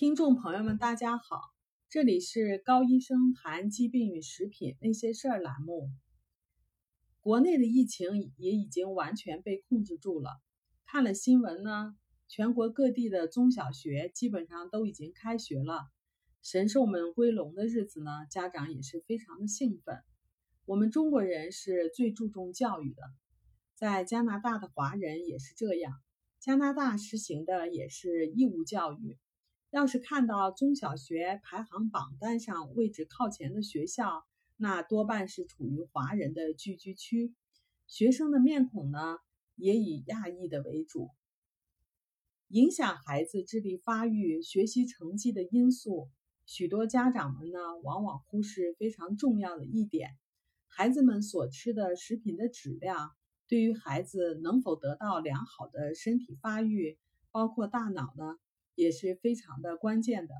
听众朋友们，大家好，这里是高医生谈疾病与食品那些事儿栏目。国内的疫情也已经完全被控制住了。看了新闻呢，全国各地的中小学基本上都已经开学了。神兽们归笼的日子呢，家长也是非常的兴奋。我们中国人是最注重教育的，在加拿大的华人也是这样。加拿大实行的也是义务教育。要是看到中小学排行榜单上位置靠前的学校，那多半是处于华人的聚居区。学生的面孔呢，也以亚裔的为主。影响孩子智力发育、学习成绩的因素，许多家长们呢，往往忽视非常重要的一点：孩子们所吃的食品的质量，对于孩子能否得到良好的身体发育，包括大脑呢？也是非常的关键的，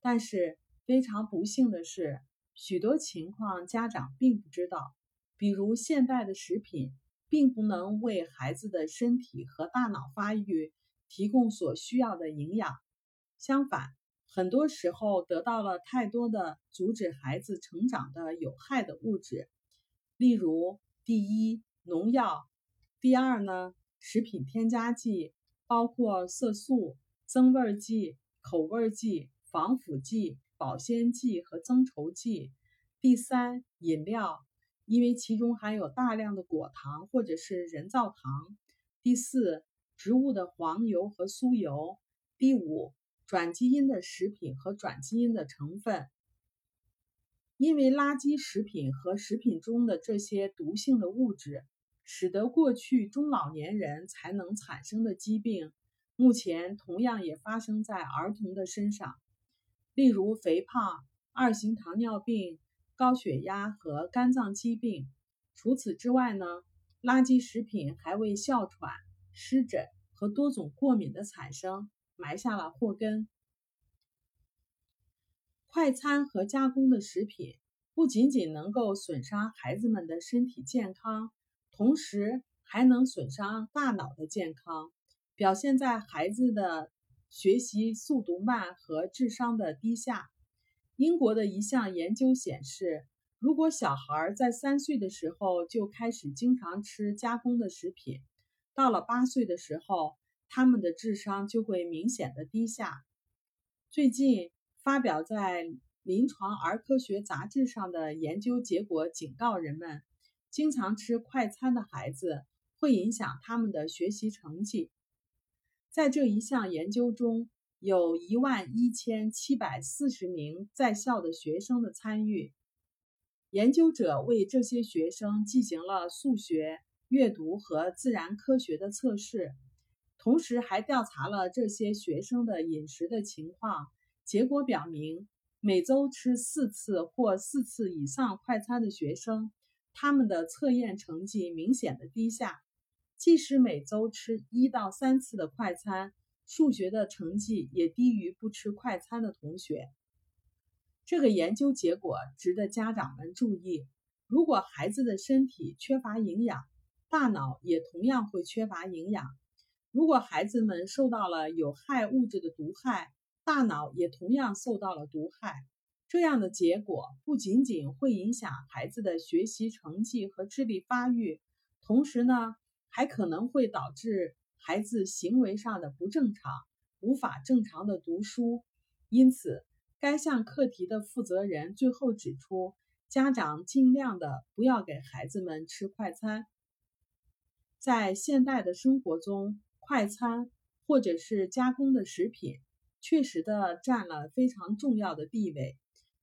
但是非常不幸的是，许多情况家长并不知道。比如现代的食品并不能为孩子的身体和大脑发育提供所需要的营养，相反，很多时候得到了太多的阻止孩子成长的有害的物质，例如第一农药，第二呢食品添加剂，包括色素。增味剂、口味剂、防腐剂、保鲜剂和增稠剂。第三，饮料，因为其中含有大量的果糖或者是人造糖。第四，植物的黄油和酥油。第五，转基因的食品和转基因的成分。因为垃圾食品和食品中的这些毒性的物质，使得过去中老年人才能产生的疾病。目前同样也发生在儿童的身上，例如肥胖、二型糖尿病、高血压和肝脏疾病。除此之外呢，垃圾食品还为哮喘、湿疹和多种过敏的产生埋下了祸根。快餐和加工的食品不仅仅能够损伤孩子们的身体健康，同时还能损伤大脑的健康。表现在孩子的学习速度慢和智商的低下。英国的一项研究显示，如果小孩在三岁的时候就开始经常吃加工的食品，到了八岁的时候，他们的智商就会明显的低下。最近发表在《临床儿科学杂志》上的研究结果警告人们，经常吃快餐的孩子会影响他们的学习成绩。在这一项研究中，有一万一千七百四十名在校的学生的参与。研究者为这些学生进行了数学、阅读和自然科学的测试，同时还调查了这些学生的饮食的情况。结果表明，每周吃四次或四次以上快餐的学生，他们的测验成绩明显的低下。即使每周吃一到三次的快餐，数学的成绩也低于不吃快餐的同学。这个研究结果值得家长们注意。如果孩子的身体缺乏营养，大脑也同样会缺乏营养。如果孩子们受到了有害物质的毒害，大脑也同样受到了毒害。这样的结果不仅仅会影响孩子的学习成绩和智力发育，同时呢？还可能会导致孩子行为上的不正常，无法正常的读书。因此，该项课题的负责人最后指出，家长尽量的不要给孩子们吃快餐。在现代的生活中，快餐或者是加工的食品，确实的占了非常重要的地位，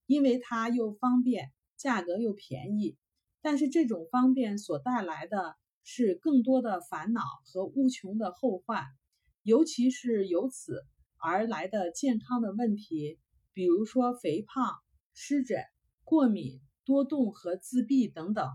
因为它又方便，价格又便宜。但是这种方便所带来的。是更多的烦恼和无穷的后患，尤其是由此而来的健康的问题，比如说肥胖、湿疹、过敏、多动和自闭等等。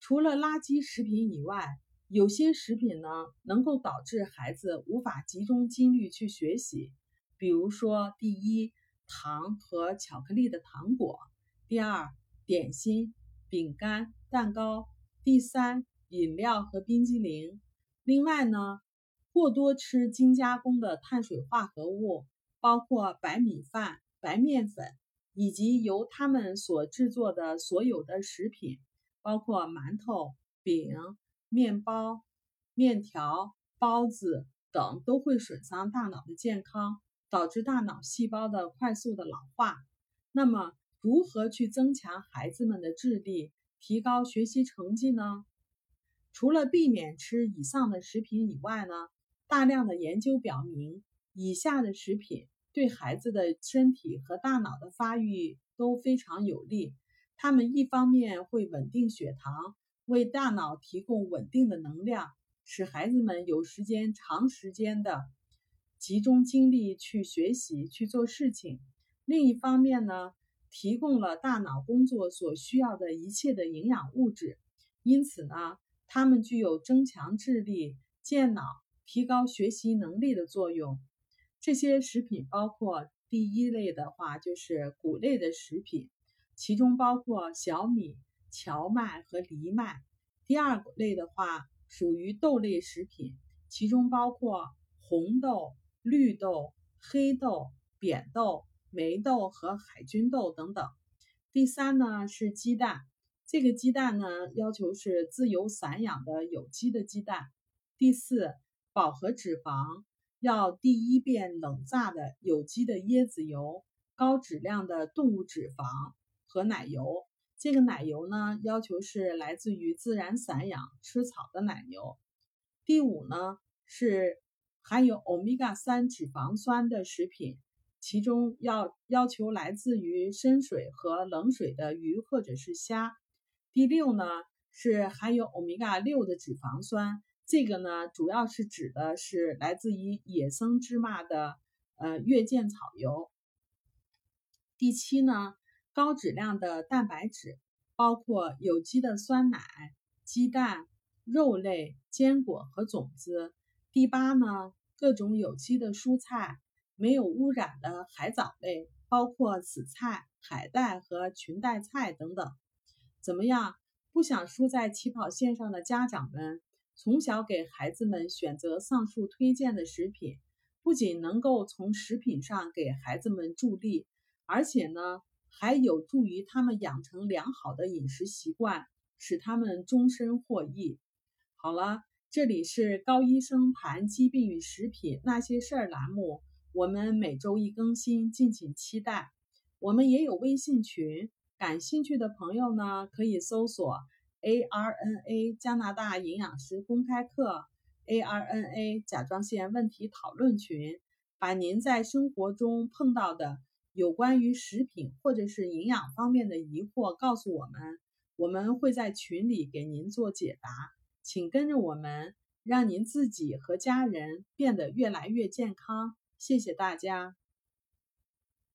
除了垃圾食品以外，有些食品呢能够导致孩子无法集中精力去学习，比如说第一，糖和巧克力的糖果；第二，点心、饼干、蛋糕。第三，饮料和冰激凌。另外呢，过多吃精加工的碳水化合物，包括白米饭、白面粉，以及由他们所制作的所有的食品，包括馒头、饼、面包、面条、包子等，都会损伤大脑的健康，导致大脑细胞的快速的老化。那么，如何去增强孩子们的智力，提高学习成绩呢？除了避免吃以上的食品以外呢，大量的研究表明，以下的食品对孩子的身体和大脑的发育都非常有利。它们一方面会稳定血糖，为大脑提供稳定的能量，使孩子们有时间长时间的集中精力去学习、去做事情；另一方面呢，提供了大脑工作所需要的一切的营养物质，因此呢，它们具有增强智力、健脑、提高学习能力的作用。这些食品包括第一类的话就是谷类的食品，其中包括小米、荞麦和藜麦；第二类的话属于豆类食品，其中包括红豆、绿豆、黑豆、扁豆。霉豆和海军豆等等。第三呢是鸡蛋，这个鸡蛋呢要求是自由散养的有机的鸡蛋。第四，饱和脂肪要第一遍冷榨的有机的椰子油，高质量的动物脂肪和奶油。这个奶油呢要求是来自于自然散养吃草的奶油。第五呢是含有欧米伽三脂肪酸的食品。其中要要求来自于深水和冷水的鱼或者是虾。第六呢是含有欧米伽六的脂肪酸，这个呢主要是指的是来自于野生芝麻的呃月见草油。第七呢高质量的蛋白质，包括有机的酸奶、鸡蛋、肉类、坚果和种子。第八呢各种有机的蔬菜。没有污染的海藻类，包括紫菜、海带和裙带菜等等。怎么样？不想输在起跑线上的家长们，从小给孩子们选择上述推荐的食品，不仅能够从食品上给孩子们助力，而且呢，还有助于他们养成良好的饮食习惯，使他们终身获益。好了，这里是高医生谈疾病与食品那些事儿栏目。我们每周一更新，敬请期待。我们也有微信群，感兴趣的朋友呢，可以搜索 ARNA 加拿大营养师公开课 ARNA 甲状腺问题讨论群，把您在生活中碰到的有关于食品或者是营养方面的疑惑告诉我们，我们会在群里给您做解答。请跟着我们，让您自己和家人变得越来越健康。谢谢大家。